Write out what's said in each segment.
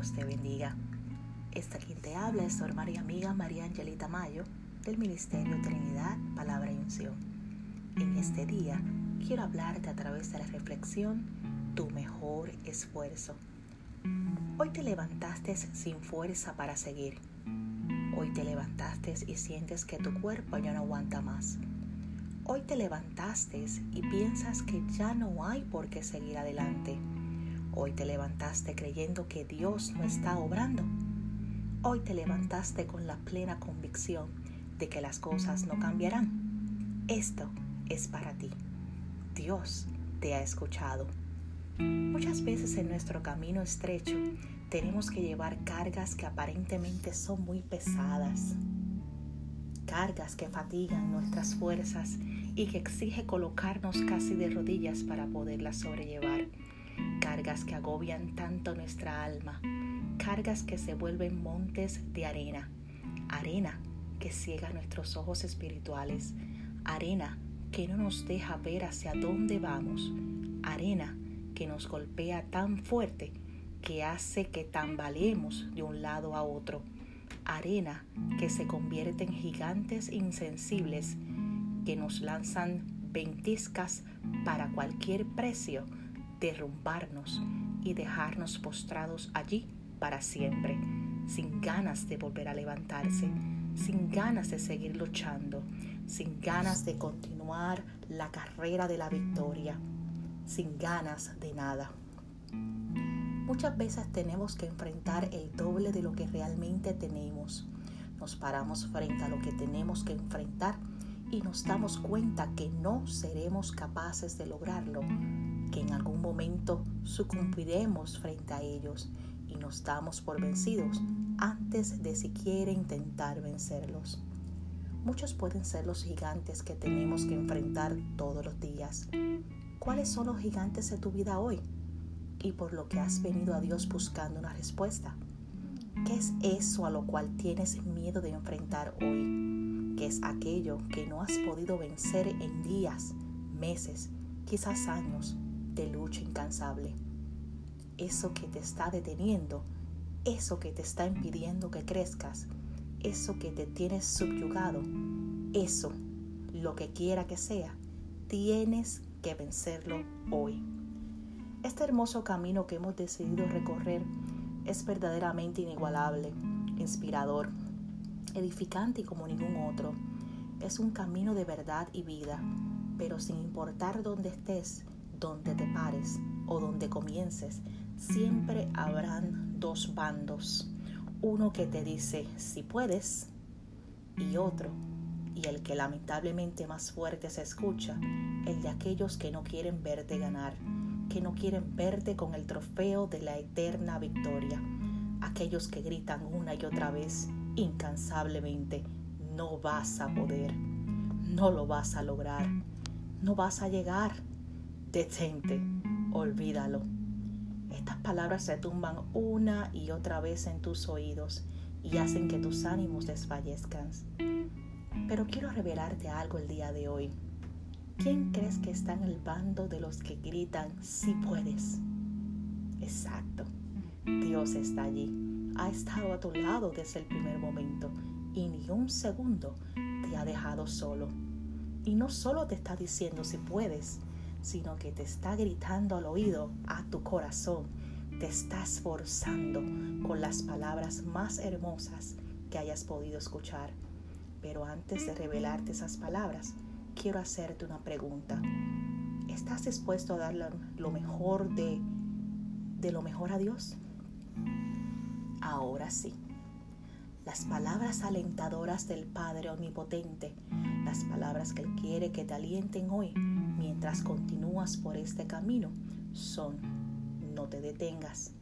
Dios te bendiga. Esta quien te habla es tu hermana y amiga María Angelita Mayo del Ministerio Trinidad, Palabra y Unción. En este día quiero hablarte a través de la reflexión Tu mejor esfuerzo. Hoy te levantaste sin fuerza para seguir. Hoy te levantaste y sientes que tu cuerpo ya no aguanta más. Hoy te levantaste y piensas que ya no hay por qué seguir adelante Hoy te levantaste creyendo que Dios no está obrando. Hoy te levantaste con la plena convicción de que las cosas no cambiarán. Esto es para ti. Dios te ha escuchado. Muchas veces en nuestro camino estrecho tenemos que llevar cargas que aparentemente son muy pesadas, cargas que fatigan nuestras fuerzas y que exige colocarnos casi de rodillas para poderlas sobrellevar cargas que agobian tanto nuestra alma, cargas que se vuelven montes de arena, arena que ciega nuestros ojos espirituales, arena que no nos deja ver hacia dónde vamos, arena que nos golpea tan fuerte que hace que tambaleemos de un lado a otro, arena que se convierte en gigantes insensibles que nos lanzan ventiscas para cualquier precio derrumbarnos y dejarnos postrados allí para siempre, sin ganas de volver a levantarse, sin ganas de seguir luchando, sin ganas de continuar la carrera de la victoria, sin ganas de nada. Muchas veces tenemos que enfrentar el doble de lo que realmente tenemos. Nos paramos frente a lo que tenemos que enfrentar y nos damos cuenta que no seremos capaces de lograrlo que en algún momento sucumbiremos frente a ellos y nos damos por vencidos antes de siquiera intentar vencerlos. Muchos pueden ser los gigantes que tenemos que enfrentar todos los días. ¿Cuáles son los gigantes de tu vida hoy? Y por lo que has venido a Dios buscando una respuesta. ¿Qué es eso a lo cual tienes miedo de enfrentar hoy? ¿Qué es aquello que no has podido vencer en días, meses, quizás años de lucha incansable. Eso que te está deteniendo, eso que te está impidiendo que crezcas, eso que te tienes subyugado, eso, lo que quiera que sea, tienes que vencerlo hoy. Este hermoso camino que hemos decidido recorrer es verdaderamente inigualable, inspirador, edificante y como ningún otro. Es un camino de verdad y vida, pero sin importar dónde estés, donde te pares o donde comiences, siempre habrán dos bandos. Uno que te dice si puedes y otro, y el que lamentablemente más fuerte se escucha, el de aquellos que no quieren verte ganar, que no quieren verte con el trofeo de la eterna victoria. Aquellos que gritan una y otra vez, incansablemente, no vas a poder, no lo vas a lograr, no vas a llegar detente, olvídalo. Estas palabras se tumban una y otra vez en tus oídos y hacen que tus ánimos desfallezcan. Pero quiero revelarte algo el día de hoy. ¿Quién crees que está en el bando de los que gritan si puedes? Exacto. Dios está allí. Ha estado a tu lado desde el primer momento y ni un segundo te ha dejado solo. Y no solo te está diciendo si puedes, sino que te está gritando al oído, a tu corazón. Te está esforzando con las palabras más hermosas que hayas podido escuchar. Pero antes de revelarte esas palabras, quiero hacerte una pregunta. ¿Estás dispuesto a dar lo mejor de, de lo mejor a Dios? Ahora sí. Las palabras alentadoras del Padre Omnipotente, las palabras que Él quiere que te alienten hoy, mientras continúas por este camino son, no te detengas,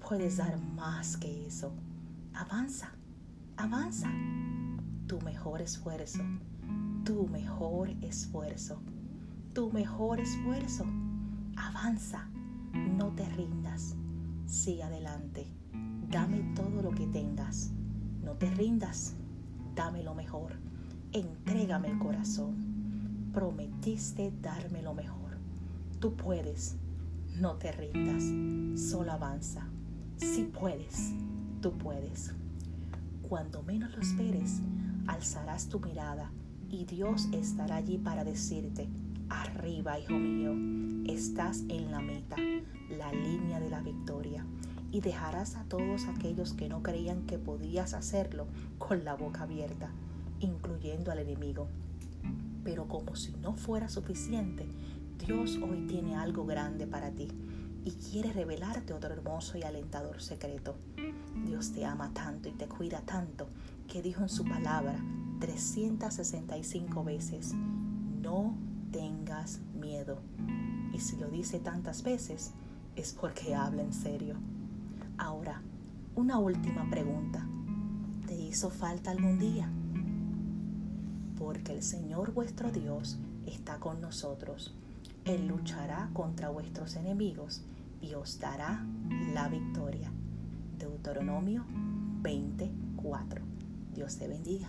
puedes dar más que eso. Avanza, avanza. Tu mejor esfuerzo, tu mejor esfuerzo, tu mejor esfuerzo. Avanza, no te rindas, sigue adelante. Dame todo lo que tengas. Te rindas, dame lo mejor. Entrégame el corazón prometiste darme lo mejor. Tú puedes, no te rindas, solo avanza. Si puedes, tú puedes. Cuando menos lo esperes, alzarás tu mirada y Dios estará allí para decirte, arriba, hijo mío, estás en la meta, la línea de la victoria, y dejarás a todos aquellos que no creían que podías hacerlo con la boca abierta, incluyendo al enemigo. Pero como si no fuera suficiente, Dios hoy tiene algo grande para ti y quiere revelarte otro hermoso y alentador secreto. Dios te ama tanto y te cuida tanto que dijo en su palabra 365 veces, no tengas miedo. Y si lo dice tantas veces, es porque habla en serio. Ahora, una última pregunta. ¿Te hizo falta algún día? porque el Señor vuestro Dios está con nosotros. Él luchará contra vuestros enemigos y os dará la victoria. Deuteronomio 24. Dios te bendiga.